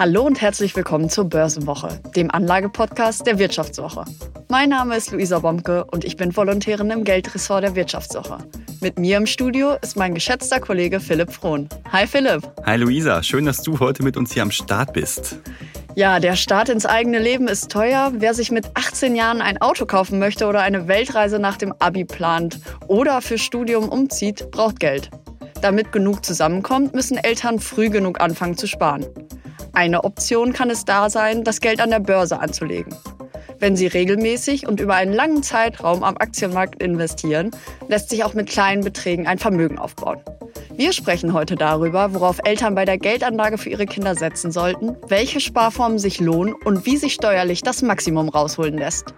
Hallo und herzlich willkommen zur Börsenwoche, dem Anlagepodcast der Wirtschaftswoche. Mein Name ist Luisa Bomke und ich bin Volontärin im Geldressort der Wirtschaftswoche. Mit mir im Studio ist mein geschätzter Kollege Philipp Frohn. Hi Philipp. Hi Luisa, schön, dass du heute mit uns hier am Start bist. Ja, der Start ins eigene Leben ist teuer. Wer sich mit 18 Jahren ein Auto kaufen möchte oder eine Weltreise nach dem Abi plant oder für Studium umzieht, braucht Geld. Damit genug zusammenkommt, müssen Eltern früh genug anfangen zu sparen. Eine Option kann es da sein, das Geld an der Börse anzulegen. Wenn Sie regelmäßig und über einen langen Zeitraum am Aktienmarkt investieren, lässt sich auch mit kleinen Beträgen ein Vermögen aufbauen. Wir sprechen heute darüber, worauf Eltern bei der Geldanlage für ihre Kinder setzen sollten, welche Sparformen sich lohnen und wie sich steuerlich das Maximum rausholen lässt.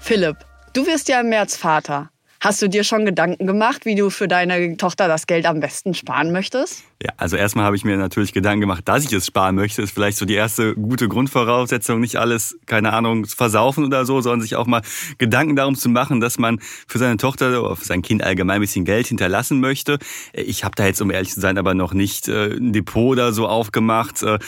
Philipp, du wirst ja im März Vater. Hast du dir schon Gedanken gemacht, wie du für deine Tochter das Geld am besten sparen möchtest? Ja, also erstmal habe ich mir natürlich Gedanken gemacht, dass ich es sparen möchte. Ist vielleicht so die erste gute Grundvoraussetzung, nicht alles, keine Ahnung, versaufen oder so, sondern sich auch mal Gedanken darum zu machen, dass man für seine Tochter oder für sein Kind allgemein ein bisschen Geld hinterlassen möchte. Ich habe da jetzt, um ehrlich zu sein, aber noch nicht äh, ein Depot oder so aufgemacht. Äh,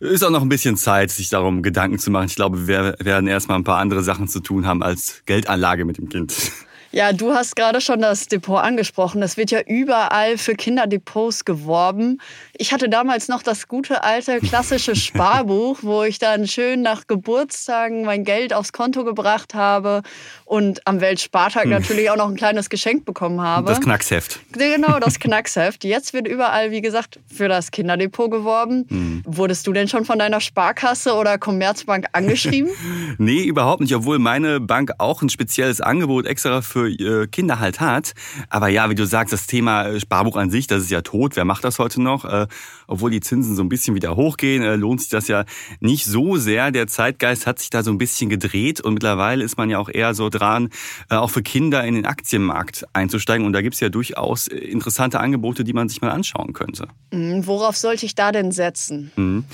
ist auch noch ein bisschen Zeit, sich darum Gedanken zu machen. Ich glaube, wir werden erstmal ein paar andere Sachen zu tun haben als Geldanlage mit dem Kind. Ja, du hast gerade schon das Depot angesprochen. Es wird ja überall für Kinderdepots geworben. Ich hatte damals noch das gute alte klassische Sparbuch, wo ich dann schön nach Geburtstagen mein Geld aufs Konto gebracht habe und am Weltspartag hm. natürlich auch noch ein kleines Geschenk bekommen habe. Das Knacksheft. Genau, das Knacksheft. Jetzt wird überall, wie gesagt, für das Kinderdepot geworben. Hm. Wurdest du denn schon von deiner Sparkasse oder Commerzbank angeschrieben? nee, überhaupt nicht, obwohl meine Bank auch ein spezielles Angebot extra für äh, Kinder halt hat. Aber ja, wie du sagst, das Thema äh, Sparbuch an sich, das ist ja tot. Wer macht das heute noch? Äh, obwohl die Zinsen so ein bisschen wieder hochgehen, lohnt sich das ja nicht so sehr. Der Zeitgeist hat sich da so ein bisschen gedreht und mittlerweile ist man ja auch eher so dran, auch für Kinder in den Aktienmarkt einzusteigen. Und da gibt es ja durchaus interessante Angebote, die man sich mal anschauen könnte. Mhm, worauf sollte ich da denn setzen? Mhm.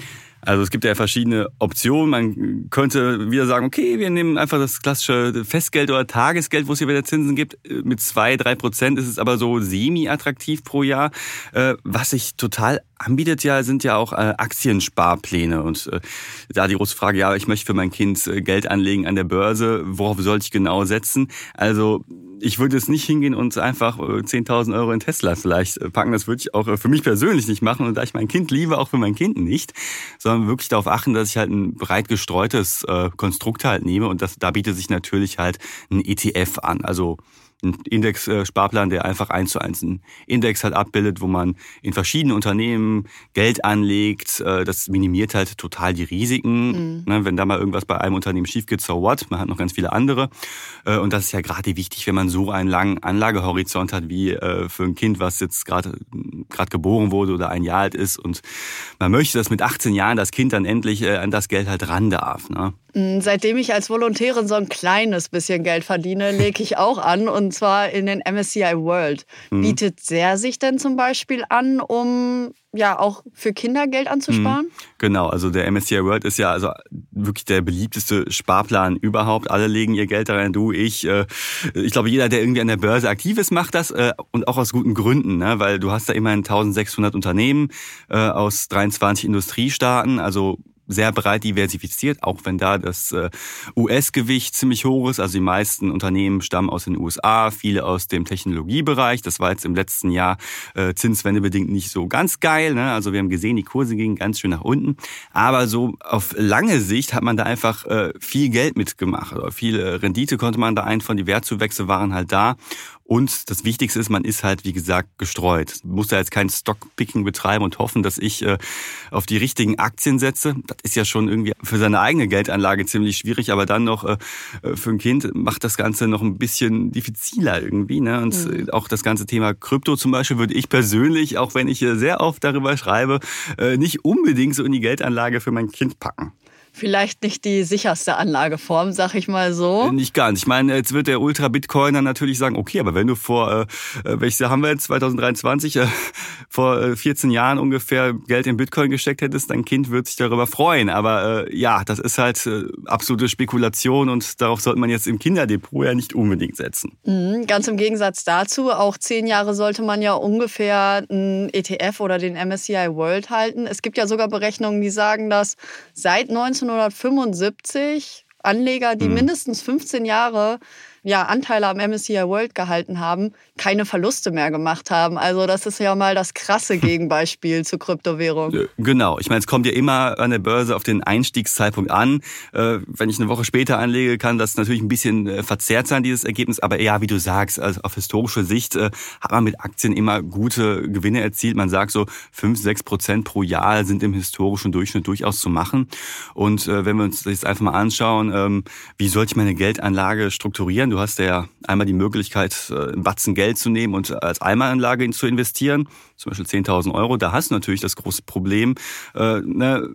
Also es gibt ja verschiedene Optionen. Man könnte wieder sagen, okay, wir nehmen einfach das klassische Festgeld oder Tagesgeld, wo es hier wieder Zinsen gibt. Mit zwei, drei Prozent ist es aber so semi-attraktiv pro Jahr. Äh, was sich total anbietet ja, sind ja auch äh, Aktiensparpläne. Und äh, da die große Frage, ja, ich möchte für mein Kind Geld anlegen an der Börse. Worauf sollte ich genau setzen? Also ich würde jetzt nicht hingehen und einfach 10.000 Euro in Tesla vielleicht packen. Das würde ich auch für mich persönlich nicht machen. Und da ich mein Kind liebe, auch für mein Kind nicht. Sondern wirklich darauf achten, dass ich halt ein breit gestreutes äh, Konstrukt halt nehme und das, da bietet sich natürlich halt ein ETF an. Also ein Index-Sparplan, der einfach eins zu eins einen Index halt abbildet, wo man in verschiedenen Unternehmen Geld anlegt. Äh, das minimiert halt total die Risiken. Mhm. Wenn da mal irgendwas bei einem Unternehmen schief geht, so what? Man hat noch ganz viele andere. Äh, und das ist ja gerade wichtig, wenn man so einen langen Anlagehorizont hat wie äh, für ein Kind, was jetzt gerade gerade geboren wurde oder ein Jahr alt ist. Und man möchte, dass mit 18 Jahren das Kind dann endlich an das Geld halt ran darf. Ne? Mm, seitdem ich als Volontärin so ein kleines bisschen Geld verdiene, lege ich auch an und zwar in den MSCI World. Mhm. Bietet der sich denn zum Beispiel an, um ja auch für Kinder Geld anzusparen? Mhm. Genau, also der MSCI World ist ja also wirklich der beliebteste Sparplan überhaupt. Alle legen ihr Geld da rein, du, ich. Äh, ich glaube, jeder, der irgendwie an der Börse aktiv ist, macht das äh, und auch aus guten Gründen, ne? weil du hast da immerhin 1600 Unternehmen äh, aus 23 Industriestaaten, also sehr breit diversifiziert, auch wenn da das äh, US-Gewicht ziemlich hoch ist. Also die meisten Unternehmen stammen aus den USA, viele aus dem Technologiebereich. Das war jetzt im letzten Jahr äh, zinswendebedingt nicht so ganz geil. Ne? Also wir haben gesehen, die Kurse gingen ganz schön nach unten. Aber so auf lange Sicht hat man da einfach äh, viel Geld mitgemacht. Oder viel Rendite konnte man da einfahren. Die Wertzuwächse waren halt da. Und das Wichtigste ist, man ist halt, wie gesagt, gestreut. Muss da jetzt kein Stockpicking betreiben und hoffen, dass ich äh, auf die richtigen Aktien setze. Das ist ja schon irgendwie für seine eigene Geldanlage ziemlich schwierig, aber dann noch äh, für ein Kind macht das Ganze noch ein bisschen diffiziler irgendwie. Ne? Und mhm. auch das ganze Thema Krypto zum Beispiel würde ich persönlich, auch wenn ich sehr oft darüber schreibe, äh, nicht unbedingt so in die Geldanlage für mein Kind packen. Vielleicht nicht die sicherste Anlageform, sag ich mal so. Nicht ganz. Ich meine, jetzt wird der Ultra-Bitcoiner natürlich sagen, okay, aber wenn du vor, äh, äh welches Jahr haben wir jetzt, 2023, äh, vor 14 äh, Jahren ungefähr Geld in Bitcoin gesteckt hättest, dein Kind wird sich darüber freuen. Aber äh, ja, das ist halt äh, absolute Spekulation und darauf sollte man jetzt im Kinderdepot ja nicht unbedingt setzen. Mhm, ganz im Gegensatz dazu, auch zehn Jahre sollte man ja ungefähr einen ETF oder den MSCI World halten. Es gibt ja sogar Berechnungen, die sagen, dass seit 19 1975 Anleger, die mhm. mindestens 15 Jahre ja, Anteile am MSCI World gehalten haben, keine Verluste mehr gemacht haben. Also das ist ja mal das krasse Gegenbeispiel zur Kryptowährung. Genau. Ich meine, es kommt ja immer an der Börse auf den Einstiegszeitpunkt an. Äh, wenn ich eine Woche später anlege, kann das natürlich ein bisschen äh, verzerrt sein, dieses Ergebnis. Aber ja, wie du sagst, also auf historische Sicht äh, hat man mit Aktien immer gute Gewinne erzielt. Man sagt so, 5, 6 Prozent pro Jahr sind im historischen Durchschnitt durchaus zu machen. Und wenn wir uns das jetzt einfach mal anschauen, ähm, wie sollte ich meine Geldanlage strukturieren? Du hast ja einmal die Möglichkeit, äh, ein Batzen Geld zu nehmen und als Einmalanlage zu investieren, zum Beispiel 10.000 Euro. Da hast du natürlich das große Problem, äh, ne,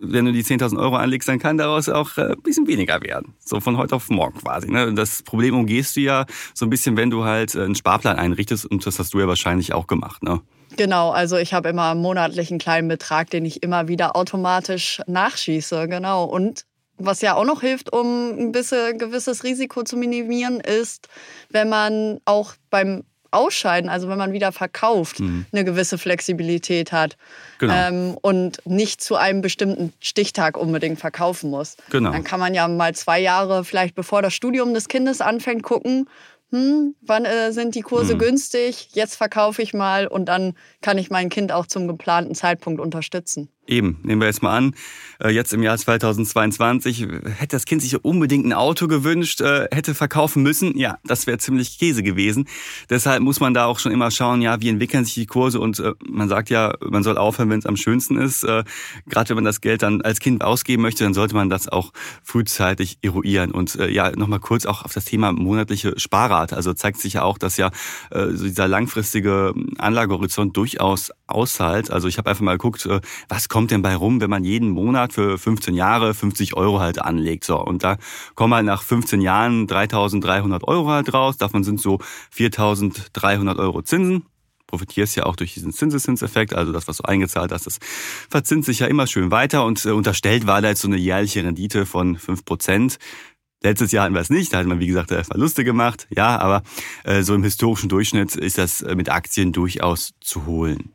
wenn du die 10.000 Euro anlegst, dann kann daraus auch äh, ein bisschen weniger werden. So von heute auf morgen quasi. Ne? Das Problem umgehst du ja so ein bisschen, wenn du halt einen Sparplan einrichtest und das hast du ja wahrscheinlich auch gemacht. Ne? Genau, also ich habe immer monatlich einen kleinen Betrag, den ich immer wieder automatisch nachschieße. Genau. Und was ja auch noch hilft, um ein bisschen gewisses Risiko zu minimieren, ist, wenn man auch beim Ausscheiden, also wenn man wieder verkauft, mhm. eine gewisse Flexibilität hat genau. ähm, und nicht zu einem bestimmten Stichtag unbedingt verkaufen muss. Genau. Dann kann man ja mal zwei Jahre, vielleicht bevor das Studium des Kindes anfängt, gucken, hm, wann äh, sind die Kurse mhm. günstig, jetzt verkaufe ich mal und dann kann ich mein Kind auch zum geplanten Zeitpunkt unterstützen. Eben, nehmen wir jetzt mal an, äh, jetzt im Jahr 2022 hätte das Kind sich unbedingt ein Auto gewünscht, äh, hätte verkaufen müssen. Ja, das wäre ziemlich Käse gewesen. Deshalb muss man da auch schon immer schauen, ja, wie entwickeln sich die Kurse und äh, man sagt ja, man soll aufhören, wenn es am schönsten ist. Gerade wenn man das Geld dann als Kind ausgeben möchte, dann sollte man das auch frühzeitig eruieren. Und ja, nochmal kurz auch auf das Thema monatliche Sparrate. Also zeigt sich ja auch, dass ja dieser langfristige Anlagehorizont durchaus aushält. Also ich habe einfach mal geguckt, was kommt denn bei rum, wenn man jeden Monat für 15 Jahre 50 Euro halt anlegt. So, und da kommen halt nach 15 Jahren 3.300 Euro halt raus. Davon sind so 4.300 Euro Zinsen profitierst ja auch durch diesen Zinseszinseffekt, also das, was du eingezahlt hast, das verzinst sich ja immer schön weiter und äh, unterstellt war da jetzt so eine jährliche Rendite von 5%. Letztes Jahr hatten wir es nicht, da hat man, wie gesagt, Verluste gemacht, ja, aber äh, so im historischen Durchschnitt ist das äh, mit Aktien durchaus zu holen.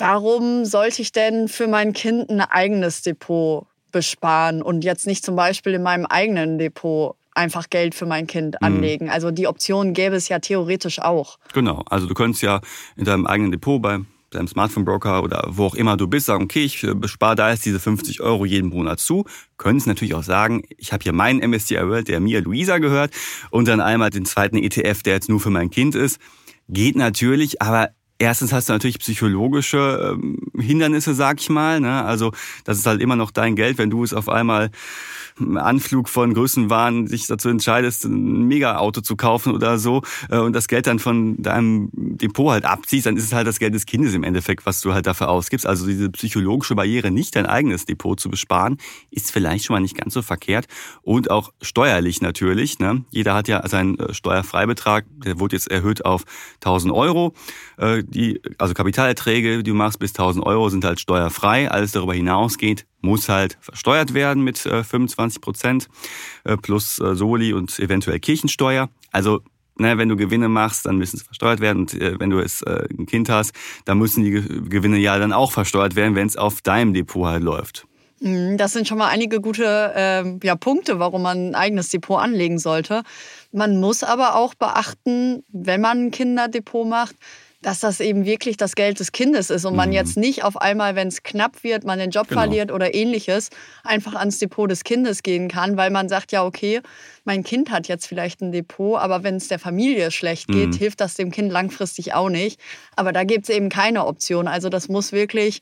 Warum sollte ich denn für mein Kind ein eigenes Depot besparen und jetzt nicht zum Beispiel in meinem eigenen Depot einfach Geld für mein Kind mhm. anlegen. Mhm. Also die Option gäbe es ja theoretisch auch. Genau, also du könntest ja in deinem eigenen Depot bei deinem Smartphone-Broker oder wo auch immer du bist, sagen, okay, ich äh, bespare da jetzt diese 50 Euro jeden Monat zu. Könntest natürlich auch sagen, ich habe hier meinen MSCI World, der mir Luisa gehört, und dann einmal den zweiten ETF, der jetzt nur für mein Kind ist. Geht natürlich, aber Erstens hast du natürlich psychologische ähm, Hindernisse, sag ich mal. Ne? Also das ist halt immer noch dein Geld, wenn du es auf einmal Anflug von Größenwahn sich dazu entscheidest, ein Mega-Auto zu kaufen oder so äh, und das Geld dann von deinem Depot halt abziehst, dann ist es halt das Geld des Kindes im Endeffekt, was du halt dafür ausgibst. Also diese psychologische Barriere, nicht dein eigenes Depot zu besparen, ist vielleicht schon mal nicht ganz so verkehrt und auch steuerlich natürlich. Ne? Jeder hat ja seinen äh, Steuerfreibetrag, der wurde jetzt erhöht auf 1000 Euro. Äh, die, also Kapitalerträge, die du machst bis 1000 Euro sind halt steuerfrei. Alles darüber hinausgeht, muss halt versteuert werden mit 25 Prozent plus Soli und eventuell Kirchensteuer. Also ne, wenn du Gewinne machst, dann müssen sie versteuert werden. Und äh, wenn du es äh, ein Kind hast, dann müssen die Gewinne ja dann auch versteuert werden, wenn es auf deinem Depot halt läuft. Mhm, das sind schon mal einige gute äh, ja, Punkte, warum man ein eigenes Depot anlegen sollte. Man muss aber auch beachten, wenn man ein Kinderdepot macht, dass das eben wirklich das Geld des Kindes ist und man mhm. jetzt nicht auf einmal, wenn es knapp wird, man den Job genau. verliert oder ähnliches, einfach ans Depot des Kindes gehen kann, weil man sagt, ja, okay, mein Kind hat jetzt vielleicht ein Depot, aber wenn es der Familie schlecht geht, mhm. hilft das dem Kind langfristig auch nicht. Aber da gibt es eben keine Option. Also das muss wirklich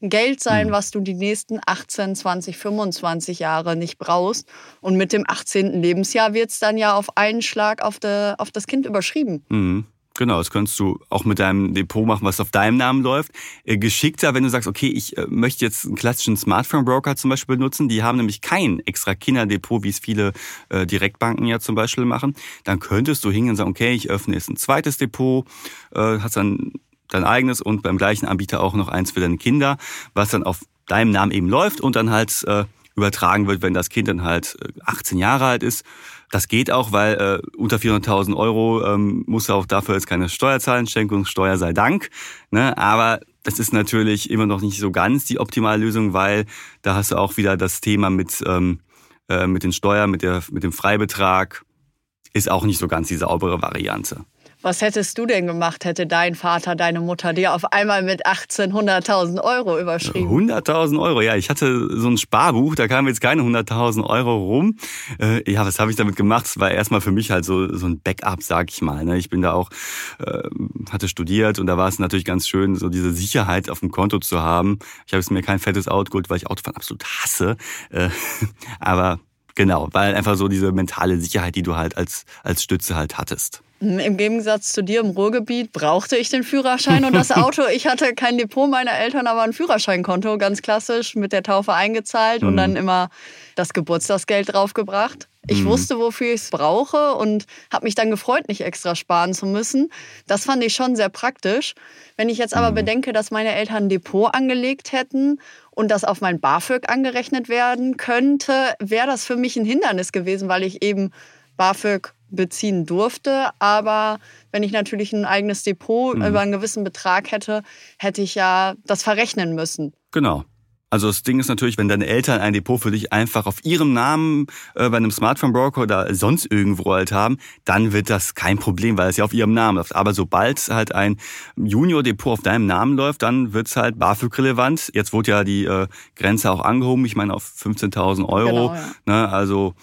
Geld sein, mhm. was du die nächsten 18, 20, 25 Jahre nicht brauchst. Und mit dem 18. Lebensjahr wird es dann ja auf einen Schlag auf, de, auf das Kind überschrieben. Mhm. Genau, das könntest du auch mit deinem Depot machen, was auf deinem Namen läuft. Äh, geschickter, wenn du sagst, okay, ich äh, möchte jetzt einen klassischen Smartphone-Broker zum Beispiel benutzen, die haben nämlich kein extra Kinderdepot, wie es viele äh, Direktbanken ja zum Beispiel machen, dann könntest du hingehen und sagen, okay, ich öffne jetzt ein zweites Depot, hast dann dein eigenes und beim gleichen Anbieter auch noch eins für deine Kinder, was dann auf deinem Namen eben läuft und dann halt übertragen wird, wenn das Kind dann halt 18 Jahre alt ist das geht auch, weil äh, unter 400.000 Euro ähm, muss er auch dafür jetzt keine Steuer zahlen, Schenkungssteuer sei Dank. Ne? Aber das ist natürlich immer noch nicht so ganz die optimale Lösung, weil da hast du auch wieder das Thema mit, ähm, äh, mit den Steuern, mit, der, mit dem Freibetrag. Ist auch nicht so ganz die saubere Variante. Was hättest du denn gemacht, hätte dein Vater, deine Mutter dir auf einmal mit 18 100.000 Euro überschrieben? 100.000 Euro, ja. Ich hatte so ein Sparbuch, da kamen jetzt keine 100.000 Euro rum. Äh, ja, was habe ich damit gemacht? Es war erstmal für mich halt so, so ein Backup, sag ich mal. Ne? Ich bin da auch, äh, hatte studiert und da war es natürlich ganz schön, so diese Sicherheit auf dem Konto zu haben. Ich habe es mir kein fettes Auto geholt, weil ich Autofahren absolut hasse. Äh, aber genau, weil einfach so diese mentale Sicherheit, die du halt als, als Stütze halt hattest. Im Gegensatz zu dir im Ruhrgebiet brauchte ich den Führerschein und das Auto. Ich hatte kein Depot meiner Eltern, aber ein Führerscheinkonto, ganz klassisch, mit der Taufe eingezahlt mhm. und dann immer das Geburtstagsgeld draufgebracht. Ich mhm. wusste, wofür ich es brauche und habe mich dann gefreut, nicht extra sparen zu müssen. Das fand ich schon sehr praktisch. Wenn ich jetzt aber mhm. bedenke, dass meine Eltern ein Depot angelegt hätten und das auf mein BAföG angerechnet werden könnte, wäre das für mich ein Hindernis gewesen, weil ich eben BAföG beziehen durfte. Aber wenn ich natürlich ein eigenes Depot mhm. über einen gewissen Betrag hätte, hätte ich ja das verrechnen müssen. Genau. Also das Ding ist natürlich, wenn deine Eltern ein Depot für dich einfach auf ihrem Namen äh, bei einem Smartphone-Broker oder sonst irgendwo halt haben, dann wird das kein Problem, weil es ja auf ihrem Namen läuft. Aber sobald halt ein Junior-Depot auf deinem Namen läuft, dann wird's halt BAföG-relevant. Jetzt wurde ja die äh, Grenze auch angehoben, ich meine auf 15.000 Euro. Genau, ja. ne, also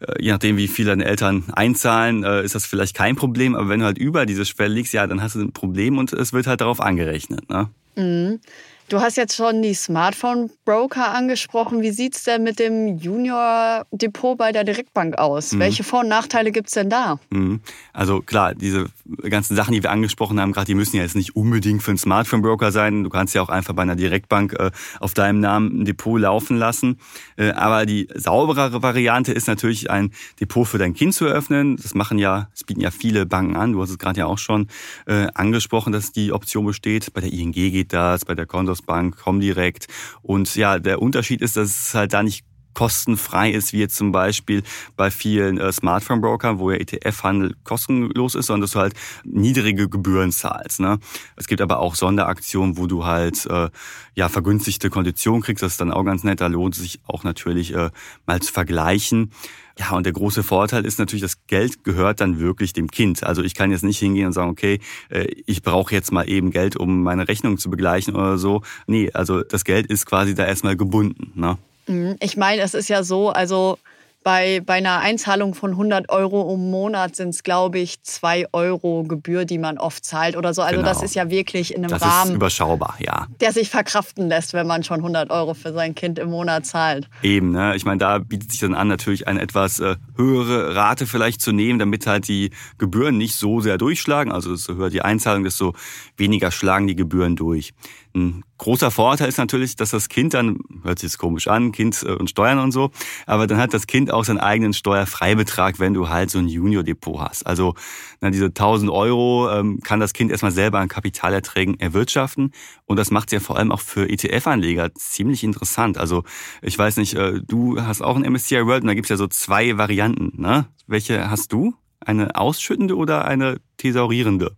äh, je nachdem, wie viel deine Eltern einzahlen, äh, ist das vielleicht kein Problem. Aber wenn du halt über diese Schwelle liegst, ja, dann hast du ein Problem und es wird halt darauf angerechnet. Ne? Mhm. Du hast jetzt schon die Smartphone-Broker angesprochen. Wie sieht es denn mit dem Junior-Depot bei der Direktbank aus? Mhm. Welche Vor- und Nachteile gibt es denn da? Mhm. Also klar, diese ganzen Sachen, die wir angesprochen haben, gerade die müssen ja jetzt nicht unbedingt für einen Smartphone-Broker sein. Du kannst ja auch einfach bei einer Direktbank äh, auf deinem Namen ein Depot laufen lassen. Äh, aber die sauberere Variante ist natürlich ein Depot für dein Kind zu eröffnen. Das machen ja, das bieten ja viele Banken an. Du hast es gerade ja auch schon äh, angesprochen, dass die Option besteht. Bei der ING geht das, bei der Kontos Handelsbank, Comdirect. Und ja, der Unterschied ist, dass es halt da nicht kostenfrei ist, wie jetzt zum Beispiel bei vielen äh, Smartphone-Brokern, wo ja ETF-Handel kostenlos ist, sondern dass du halt niedrige Gebühren zahlst. Ne? Es gibt aber auch Sonderaktionen, wo du halt äh, ja vergünstigte Konditionen kriegst. Das ist dann auch ganz nett. Da lohnt es sich auch natürlich äh, mal zu vergleichen. Ja, und der große Vorteil ist natürlich, das Geld gehört dann wirklich dem Kind. Also ich kann jetzt nicht hingehen und sagen, okay, äh, ich brauche jetzt mal eben Geld, um meine Rechnung zu begleichen oder so. Nee, also das Geld ist quasi da erstmal gebunden. Ne? Mhm. Ich meine, es ist ja so, also bei, bei einer Einzahlung von 100 Euro im Monat sind es, glaube ich, 2 Euro Gebühr, die man oft zahlt oder so. Also genau. das ist ja wirklich in einem das Rahmen. Ist überschaubar, ja. Der sich verkraften lässt, wenn man schon 100 Euro für sein Kind im Monat zahlt. Eben, ne? Ich meine, da bietet sich dann an, natürlich eine etwas äh, höhere Rate vielleicht zu nehmen, damit halt die Gebühren nicht so sehr durchschlagen. Also desto höher die Einzahlung, desto weniger schlagen die Gebühren durch. Ein großer Vorteil ist natürlich, dass das Kind dann, hört sich jetzt komisch an, Kind äh, und Steuern und so, aber dann hat das Kind auch seinen eigenen Steuerfreibetrag, wenn du halt so ein Junior-Depot hast. Also na, diese 1000 Euro ähm, kann das Kind erstmal selber an Kapitalerträgen erwirtschaften und das macht es ja vor allem auch für ETF-Anleger ziemlich interessant. Also ich weiß nicht, äh, du hast auch ein MSCI World und da gibt's ja so zwei Varianten. Ne? Welche hast du? Eine ausschüttende oder eine thesaurierende?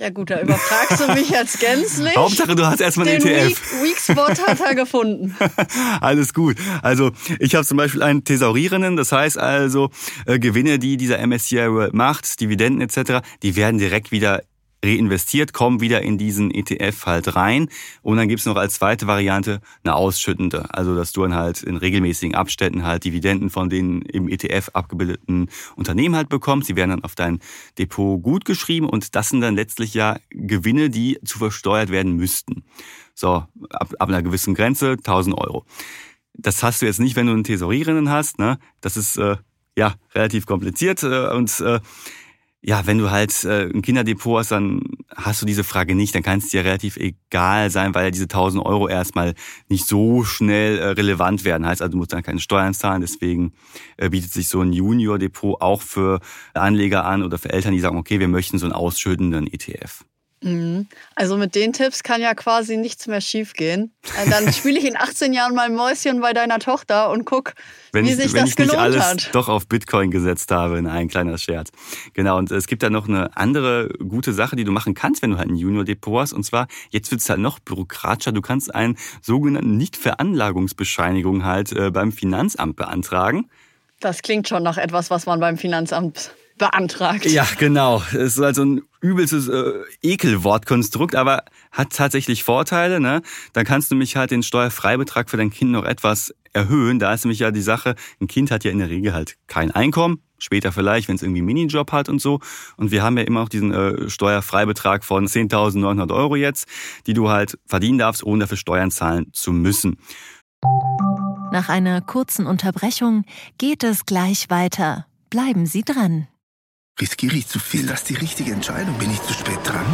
Ja gut, da überfragst du mich jetzt gänzlich. Hauptsache, du hast erstmal einen Den ETF. Weak, Weak Spot hat er gefunden. Alles gut. Also ich habe zum Beispiel einen Thesaurierenden, das heißt also äh, Gewinne, die dieser MSCI World macht, Dividenden etc., die werden direkt wieder reinvestiert, kommen wieder in diesen ETF halt rein. Und dann gibt's noch als zweite Variante eine ausschüttende. Also dass du dann halt in regelmäßigen Abständen halt Dividenden von den im ETF abgebildeten Unternehmen halt bekommst. Die werden dann auf dein Depot gut geschrieben und das sind dann letztlich ja Gewinne, die zu versteuert werden müssten. So, ab, ab einer gewissen Grenze 1000 Euro. Das hast du jetzt nicht, wenn du einen Thesaurierenden hast. Ne? Das ist äh, ja relativ kompliziert äh, und äh, ja, wenn du halt äh, ein Kinderdepot hast, dann hast du diese Frage nicht. Dann kann es dir relativ egal sein, weil diese 1000 Euro erstmal nicht so schnell äh, relevant werden. Heißt also, du musst dann keine Steuern zahlen. Deswegen äh, bietet sich so ein Junior-Depot auch für Anleger an oder für Eltern, die sagen, okay, wir möchten so einen ausschüttenden ETF. Mhm. Also mit den Tipps kann ja quasi nichts mehr schiefgehen. Äh, Dann spiele ich in 18 Jahren mal Mäuschen bei deiner Tochter und guck, wenn wie ich, sich wenn das ich nicht gelohnt alles hat. doch auf Bitcoin gesetzt habe, in ein kleiner Scherz. Genau, und es gibt da noch eine andere gute Sache, die du machen kannst, wenn du halt ein Junior-Depot hast. Und zwar, jetzt wird es halt noch bürokratischer. Du kannst einen sogenannten Nicht-Veranlagungsbescheinigung halt äh, beim Finanzamt beantragen. Das klingt schon nach etwas, was man beim Finanzamt beantragt. Ja, genau. Es ist also ein übelstes äh, Ekelwortkonstrukt, aber hat tatsächlich Vorteile. Ne? Dann kannst du nämlich halt den Steuerfreibetrag für dein Kind noch etwas erhöhen. Da ist nämlich ja die Sache, ein Kind hat ja in der Regel halt kein Einkommen. Später vielleicht, wenn es irgendwie einen Minijob hat und so. Und wir haben ja immer auch diesen äh, Steuerfreibetrag von 10.900 Euro jetzt, die du halt verdienen darfst, ohne dafür Steuern zahlen zu müssen. Nach einer kurzen Unterbrechung geht es gleich weiter. Bleiben Sie dran. Riskiere ich zu viel? Ist das die richtige Entscheidung? Bin ich zu spät dran?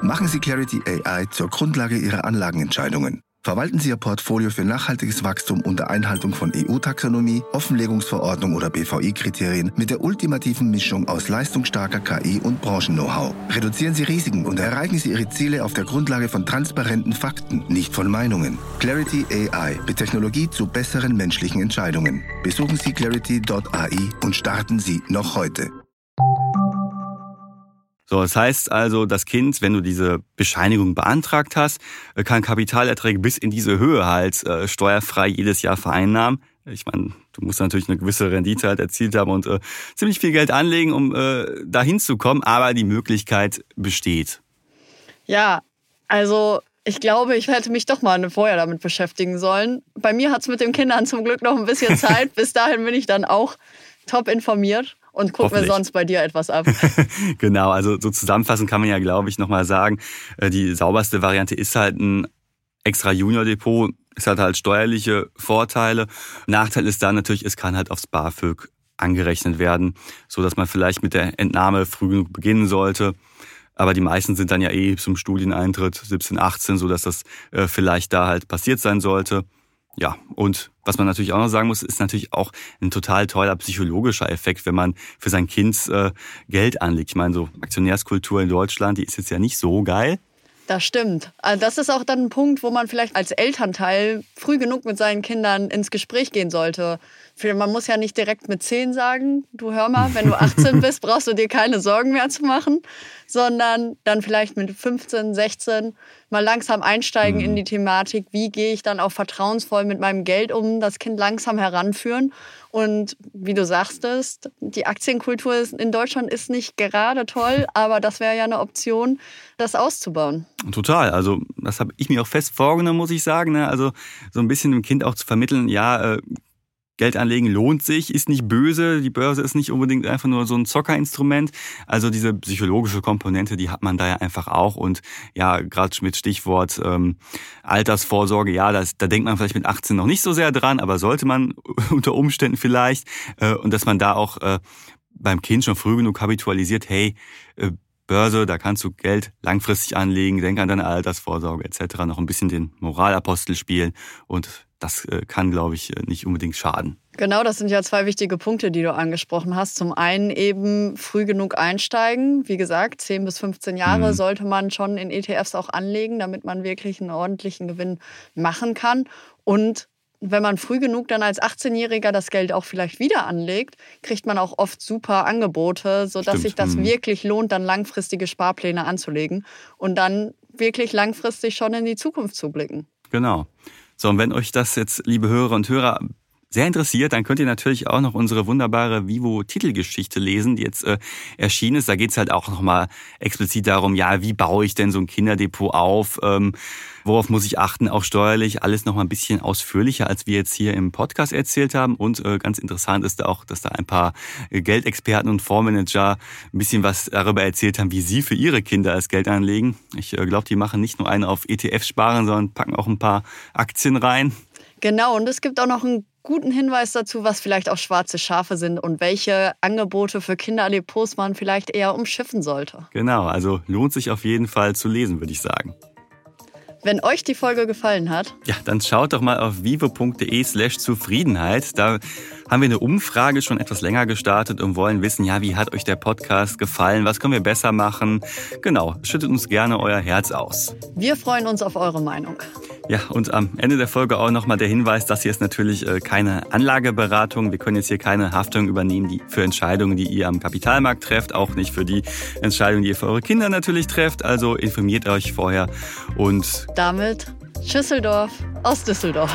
Machen Sie Clarity AI zur Grundlage Ihrer Anlagenentscheidungen. Verwalten Sie Ihr Portfolio für nachhaltiges Wachstum unter Einhaltung von EU-Taxonomie, Offenlegungsverordnung oder BVI-Kriterien mit der ultimativen Mischung aus leistungsstarker KI und Branchen-Know-how. Reduzieren Sie Risiken und erreichen Sie Ihre Ziele auf der Grundlage von transparenten Fakten, nicht von Meinungen. Clarity AI mit Technologie zu besseren menschlichen Entscheidungen. Besuchen Sie clarity.ai und starten Sie noch heute. So, das heißt also, das Kind, wenn du diese Bescheinigung beantragt hast, äh, kann Kapitalerträge bis in diese Höhe halt äh, steuerfrei jedes Jahr vereinnahmen. Ich meine, du musst natürlich eine gewisse Rendite halt erzielt haben und äh, ziemlich viel Geld anlegen, um äh, dahin zu kommen, aber die Möglichkeit besteht. Ja, also ich glaube, ich hätte mich doch mal vorher damit beschäftigen sollen. Bei mir hat es mit den Kindern zum Glück noch ein bisschen Zeit. Bis dahin bin ich dann auch top informiert und guck mir Hoffentlich. sonst bei dir etwas ab. genau, also so zusammenfassend kann man ja, glaube ich, nochmal sagen, äh, die sauberste Variante ist halt ein extra Junior-Depot. Es hat halt steuerliche Vorteile. Nachteil ist dann natürlich, es kann halt aufs BAföG angerechnet werden, so dass man vielleicht mit der Entnahme früh genug beginnen sollte. Aber die meisten sind dann ja eh zum Studieneintritt 17, 18, so dass das äh, vielleicht da halt passiert sein sollte. Ja, und was man natürlich auch noch sagen muss, ist natürlich auch ein total toller psychologischer Effekt, wenn man für sein Kind äh, Geld anlegt. Ich meine, so Aktionärskultur in Deutschland, die ist jetzt ja nicht so geil. Das stimmt. Also das ist auch dann ein Punkt, wo man vielleicht als Elternteil früh genug mit seinen Kindern ins Gespräch gehen sollte. Man muss ja nicht direkt mit 10 sagen, du hör mal, wenn du 18 bist, brauchst du dir keine Sorgen mehr zu machen, sondern dann vielleicht mit 15, 16 mal langsam einsteigen in die Thematik, wie gehe ich dann auch vertrauensvoll mit meinem Geld um, das Kind langsam heranführen. Und wie du sagst die Aktienkultur ist- in Deutschland ist nicht gerade toll, aber das wäre ja eine Option, das auszubauen. Total. Also das habe ich mir auch fest vorgenommen, muss ich sagen. Ne? Also so ein bisschen dem Kind auch zu vermitteln, ja, äh, Geld anlegen lohnt sich, ist nicht böse. Die Börse ist nicht unbedingt einfach nur so ein Zockerinstrument. Also diese psychologische Komponente, die hat man da ja einfach auch. Und ja, gerade mit Stichwort ähm, Altersvorsorge, ja, das, da denkt man vielleicht mit 18 noch nicht so sehr dran, aber sollte man unter Umständen vielleicht. Äh, und dass man da auch äh, beim Kind schon früh genug habitualisiert, hey, äh, Börse, da kannst du Geld langfristig anlegen, denk an deine Altersvorsorge etc., noch ein bisschen den Moralapostel spielen und das äh, kann, glaube ich, äh, nicht unbedingt schaden. Genau, das sind ja zwei wichtige Punkte, die du angesprochen hast. Zum einen eben früh genug einsteigen. Wie gesagt, 10 bis 15 Jahre mhm. sollte man schon in ETFs auch anlegen, damit man wirklich einen ordentlichen Gewinn machen kann. Und wenn man früh genug dann als 18-Jähriger das Geld auch vielleicht wieder anlegt, kriegt man auch oft super Angebote, sodass Stimmt. sich das mhm. wirklich lohnt, dann langfristige Sparpläne anzulegen und dann wirklich langfristig schon in die Zukunft zu blicken. Genau. So, und wenn euch das jetzt, liebe Hörer und Hörer, sehr interessiert, dann könnt ihr natürlich auch noch unsere wunderbare Vivo-Titelgeschichte lesen, die jetzt äh, erschienen ist. Da geht's halt auch nochmal explizit darum, ja, wie baue ich denn so ein Kinderdepot auf? Ähm, worauf muss ich achten, auch steuerlich? Alles nochmal ein bisschen ausführlicher, als wir jetzt hier im Podcast erzählt haben. Und äh, ganz interessant ist auch, dass da ein paar Geldexperten und Fondsmanager ein bisschen was darüber erzählt haben, wie sie für ihre Kinder als Geld anlegen. Ich äh, glaube, die machen nicht nur einen auf ETF sparen, sondern packen auch ein paar Aktien rein. Genau, und es gibt auch noch einen guten Hinweis dazu, was vielleicht auch schwarze Schafe sind und welche Angebote für Kinderdepots man vielleicht eher umschiffen sollte. Genau, also lohnt sich auf jeden Fall zu lesen, würde ich sagen. Wenn euch die Folge gefallen hat, ja, dann schaut doch mal auf vivo.de/slash Zufriedenheit. Da haben wir eine Umfrage schon etwas länger gestartet und wollen wissen, ja, wie hat euch der Podcast gefallen? Was können wir besser machen? Genau, schüttet uns gerne euer Herz aus. Wir freuen uns auf eure Meinung. Ja, und am Ende der Folge auch nochmal der Hinweis, das hier ist natürlich äh, keine Anlageberatung. Wir können jetzt hier keine Haftung übernehmen die für Entscheidungen, die ihr am Kapitalmarkt trefft, auch nicht für die Entscheidungen, die ihr für eure Kinder natürlich trefft. Also informiert euch vorher und damit Schüsseldorf aus Düsseldorf.